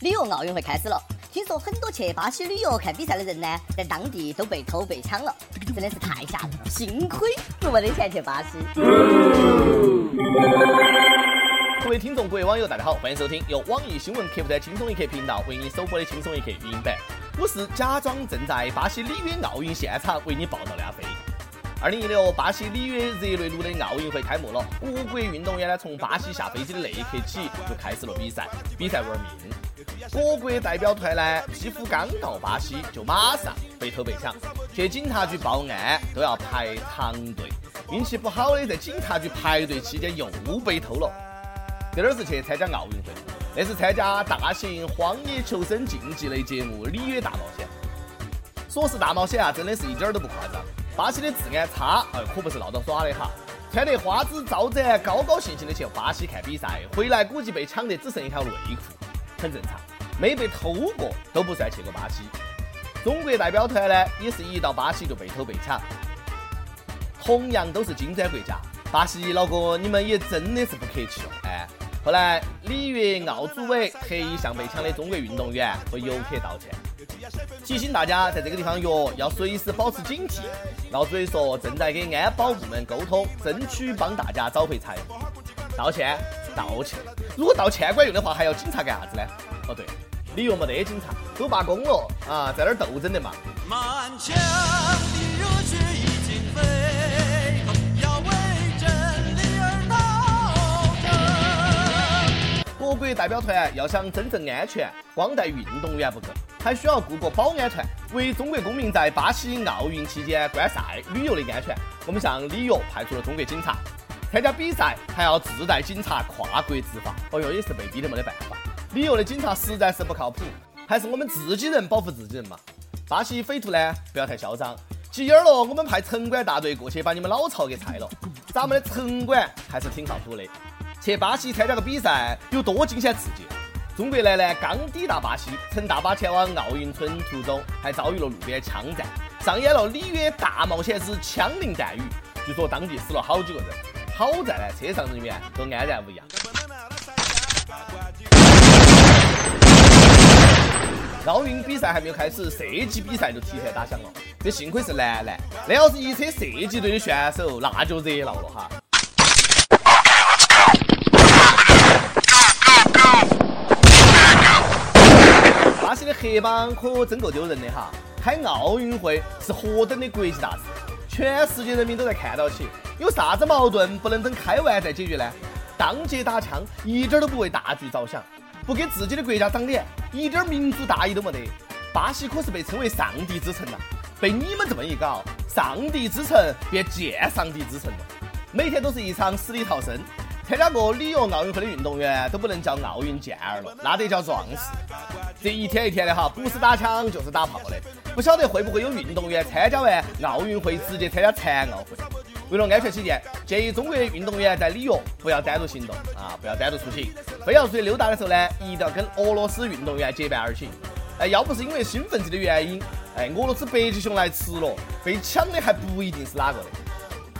里约奥运会开始了，听说很多去巴西旅游看比赛的人呢，在当地都被偷被抢了，真的是太吓人了。幸亏我没得钱去巴西。各位听众、各位网友，大家好，欢迎收听由网易新闻客户端轻松一刻频道为你首播的轻松一刻语音版。我是假装正在巴西里约奥运现场为你报道的阿飞。二零一六巴西里约热内卢的奥运会开幕了，各国运动员呢从巴西下飞机的那一刻起就开始了比赛，比赛玩命。各国代表团呢，几乎刚到巴西就马上被偷被抢，去警察局报案都要排长队。运气不好的，在警察局排队期间又被偷了。这儿是去参加奥运会，那是参加大型荒野求生竞技类节目《里约大冒险》。说是大冒险啊，真的是一点儿都不夸张。巴西的治安差，哎，可不是闹着耍的哈。穿得花枝招展，高高兴兴的去巴西看比赛，回来估计被抢得只剩一条内裤，很正常。没被偷过都不算去过巴西。中国代表团呢，也是一到巴西就被偷被抢。同样都是金砖国家，巴西老哥，你们也真的是不客气了，哎。后来里约奥组委特意向被抢的中国运动员和游客道歉。提醒大家，在这个地方约要随时保持警惕。老主委说，正在跟安保部门沟通，争取帮大家找回财物。道歉，道歉。如果道歉管用的话，还要警察干啥子呢？哦对，里约没得警察，都罢工了啊，在那儿斗争的嘛。各国代表团要想真正安全，光带运动员不够。还需要雇个保安团，为中国公民在巴西奥运期间观赛、旅游的安全，我们向里约派出了中国警察。参加比赛还要自带警察跨国执法，哦哟，也是被逼的没得办法。里约的警察实在是不靠谱，还是我们自己人保护自己人嘛。巴西匪徒呢，不要太嚣张，急眼了，我们派城管大队过去把你们老巢给拆了。咱们的城管还是挺靠谱的。去巴西参加个比赛，有多惊险刺激？中国男篮刚抵达巴西，乘大巴前往奥运村途中，还遭遇了路边枪战，上演了里约大冒险之枪林弹雨。据说当地死了好几个人，好在呢，车上人员都安然无恙。奥运比赛还没有开始，射击比赛就提前打响了。这幸亏是男篮，那要是一车射击队的选手，那就热闹了哈。巴西的黑帮可真够丢人的哈！开奥运会是何等的国际大事，全世界人民都在看到起。有啥子矛盾不能等开完再解决呢？当街打枪，一点都不为大局着想，不给自己的国家长脸，一点民族大义都没得。巴西可是被称为上帝之城呐，被你们这么一搞，上帝之城变见上帝之城了，每天都是一场死里逃生。参加过里约奥运会的运动员都不能叫奥运健儿了，那得叫壮士。这一天一天的哈，不是打枪就是打炮的，不晓得会不会有运动员参加完奥运会直接参加残奥会。为了安全起见，建议中国运动员在里约不要单独行动啊，不要单独出行。非要出去溜达的时候呢，一定要跟俄罗斯运动员结伴而行。哎，要不是因为兴奋剂的原因，哎，俄罗斯北极熊来吃了，被抢的还不一定是哪个的。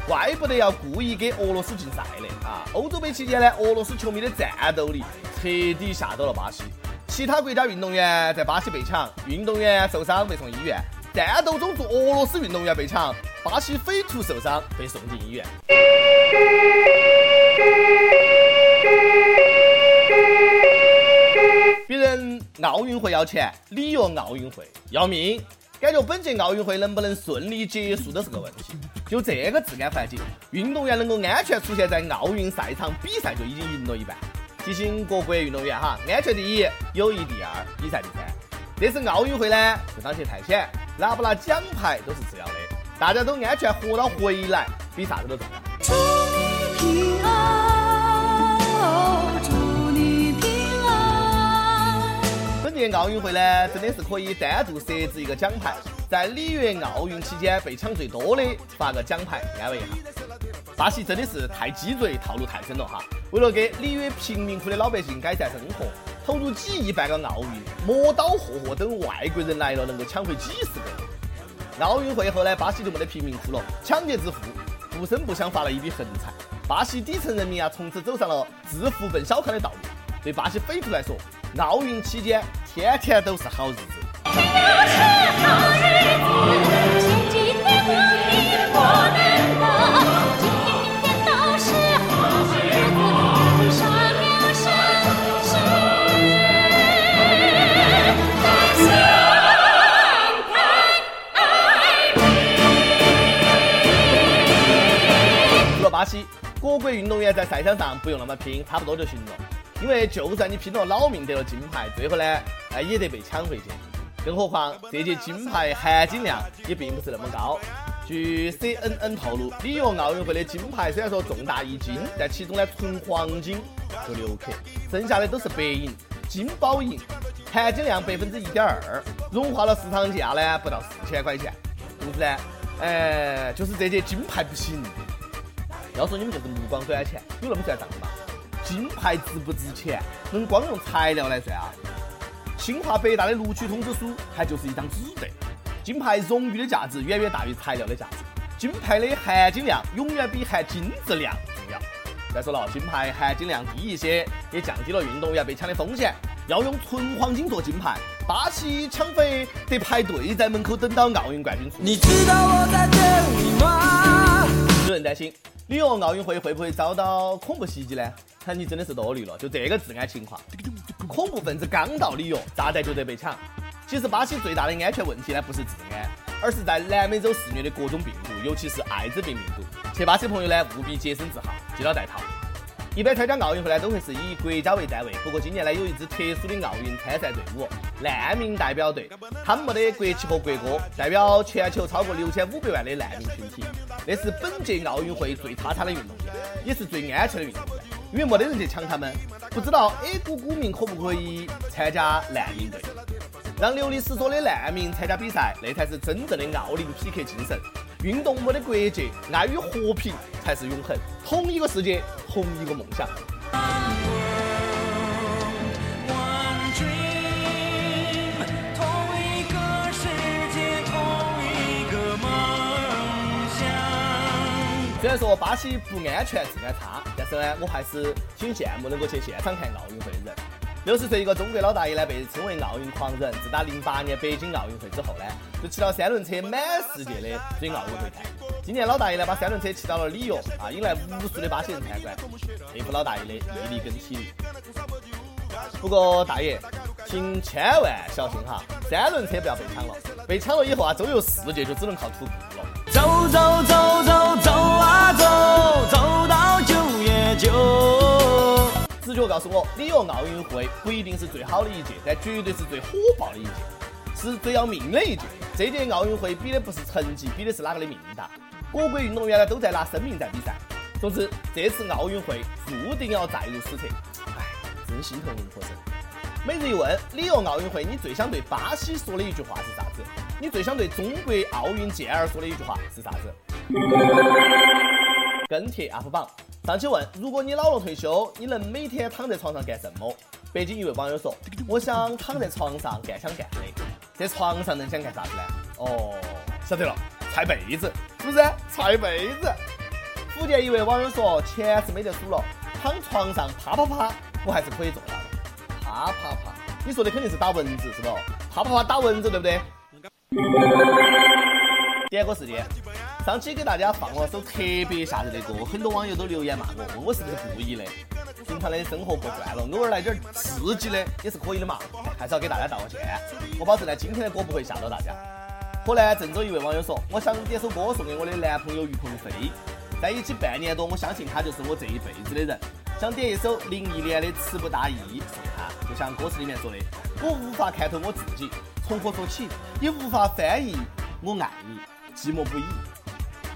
怪不得要故意给俄罗斯禁赛的啊！欧洲杯期间呢，俄罗斯球迷的战斗力彻底吓到了巴西。其他国家运动员在巴西被抢，运动员受伤被送医院；战斗中驻俄罗斯运动员被抢，巴西匪徒受伤被送进医院。别人奥运会要钱，里约奥运会要命。感觉本届奥运会能不能顺利结束都是个问题。就这个治安环境，运动员能够安全出现在奥运赛场比赛就已经赢了一半。提醒各国运动员哈，安全第一，友谊第二，比赛第三。这次奥运会呢，就当去探险，拿不拿奖牌都是次要的，大家都安全活到回来，比啥子都重要。祝你平安，祝你平安。本届奥运会呢，真的是可以单独设置一个奖牌。在里约奥运期间被抢最多的发个奖牌安慰一下。巴西真的是太鸡贼，套路太深了哈！为了给里约贫民窟的老百姓改善生活，投入几亿办个奥运，磨刀霍霍等外国人来了能够抢回几十个。奥运会后呢，巴西就没得贫民窟了，抢劫致富，不声不响发了一笔横财。巴西底层人民啊，从此走上了致富奔小康的道路。对巴西匪徒来说，奥运期间天天都是好日子。西，各国运动员在赛场上不用那么拼，差不多就行了。因为就算你拼了老命得了金牌，最后呢，哎也得被抢回去。更何况这届金牌含金量也并不是那么高。据 CNN 透露，里约奥运会的金牌虽然说重大一金，但其中呢纯黄金就六克，剩下的都是白银、金包银，含金量百分之一点二，融化了市场价呢不到四千块钱。因此呢，呃，就是这届金牌不行。要说你们就是目光短浅，有那么算账的吗？金牌值不值钱，能光用材料来算啊？清华北大的录取通知书还就是一张纸的。金牌荣誉的价值远远大于材料的价值，金牌的含金量永远比含金质量重要。再说了，金牌含金量低一些，也降低了运动员被抢的风险。要用纯黄金做金牌，巴西抢匪得排队在门口等到奥运冠军出。你知道我在等你吗？有人担心。里约奥运会会不会遭到恐怖袭击呢？你真的是多虑了，就这个治安情况，恐怖分子刚到里约，炸弹就得被抢。其实巴西最大的安全问题呢，不是治安，而是在南美洲肆虐的各种病毒，尤其是艾滋病病毒。去巴西朋友呢，务必洁身自好，记得带套。一般参加奥运会呢，都会是以国家为单位。不过今年呢，有一支特殊的奥运参赛队伍——难民代表队。他们没得国旗和国歌，代表全球超过六千五百万的难民群体。那是本届奥运会最差差的运动员，也是最安全的运动员，因为没得人去抢他们。不知道 A 股股民可不可以参加难民队？让流离失所的难民参加比赛，那才是真正的奥林匹克精神。运动没得国界，爱与和平才是永恒。同一个世界，同一个梦想。虽然说巴西不安全、治安差，但是呢，我还是挺羡慕能够去现场看奥运会的人。六十岁一个中国老大爷呢，被称为奥运狂人。自打零八年北京奥运会之后呢，就骑了三轮车满世界的追奥运会看。今年老大爷呢，把三轮车骑到了里约，啊，引来无数的巴西人参观。佩服老大爷的毅力跟体力。不过大爷，请千万小心哈，三轮车不要被抢了。被抢了以后啊，周游世界就只能靠徒步了。走走走走走走，走到九月九。直觉告诉我，里约奥运会不一定是最好的一届，但绝对是最火爆的一届，是最要命的一届。这届奥运会比的不是成绩，比的是哪个的命大。各国运动员呢都在拿生命在比赛。总之，这次奥运会注定要载入史册。唉，真心疼林科生。每日一问：里约奥运会你最想对巴西说的一句话是啥子？你最想对中国奥运健儿说的一句话是啥子？跟帖 UP 榜。上期问：如果你老了退休，你能每天躺在床上干什么？北京一位网友说：我想躺在床上干想干的。在床上能想干啥子呢？哦，晓得了，踹被子，是不是？踹被子。福建一位网友说：钱是没得数了，躺床上啪啪啪，我还是可以做到的。啪啪啪，你说的肯定是打蚊子，是不？啪啪啪打蚊子，对不对？点个时间。上期给大家放了首特别吓人的歌，很多网友都留言骂我，问我是不是故意的。平常的生活过惯了，偶尔来点刺激的也是可以的嘛。还是要给大家道个歉，我保证呢，今天的歌不会吓到大家。河南郑州一位网友说，我想点首歌送给我的男朋友于鹏飞，在一起半年多，我相信他就是我这一辈子的人。想点一首林忆莲的《词不达意》送他，就像歌词里面说的，我无法看透我自己，从何说起，也无法翻译我爱你，寂寞不已。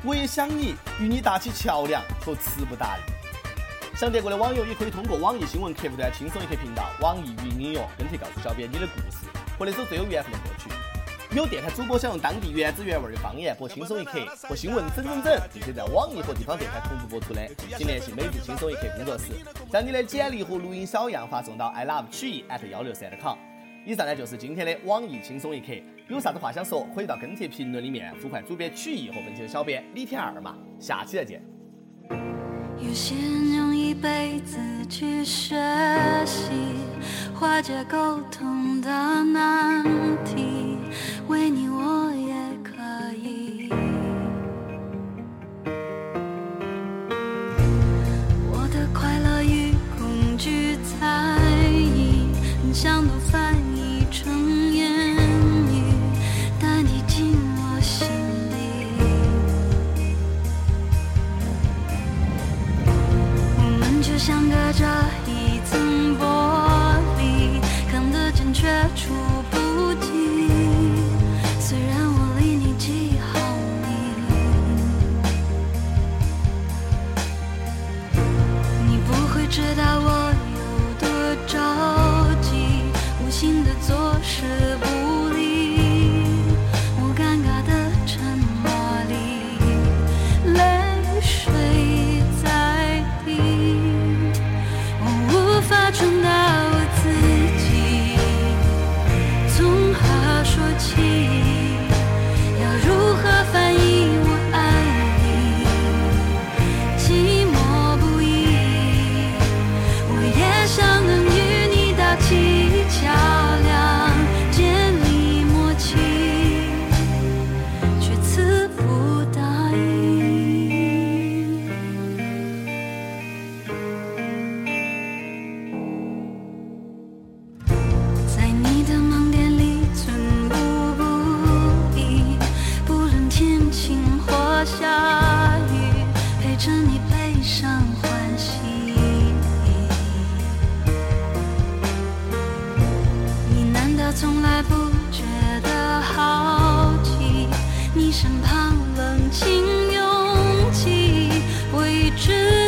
我也想你，与你搭起桥梁，却词不达意。想德国的网友也可以通过网易新闻客户端“轻松一刻”频道、网易云音乐跟帖告诉小编你的故事和那首最有缘分的歌曲。有电台主播想用当地原汁原味的方言播《轻松一刻》和新闻整整整，并且在网易和地方电台同步播出的，请联系每日轻松一刻工作室，将你的简历和录音小样发送到 i love 曲艺 at 幺六三 com。以上呢就是今天的网易轻松一刻。有啥子话想说可以到跟帖评论里面呼唤主编曲艺和本期的小编李天二嘛下期再见。有些人用一辈子去学习化解沟通的难题为你 cheese. 是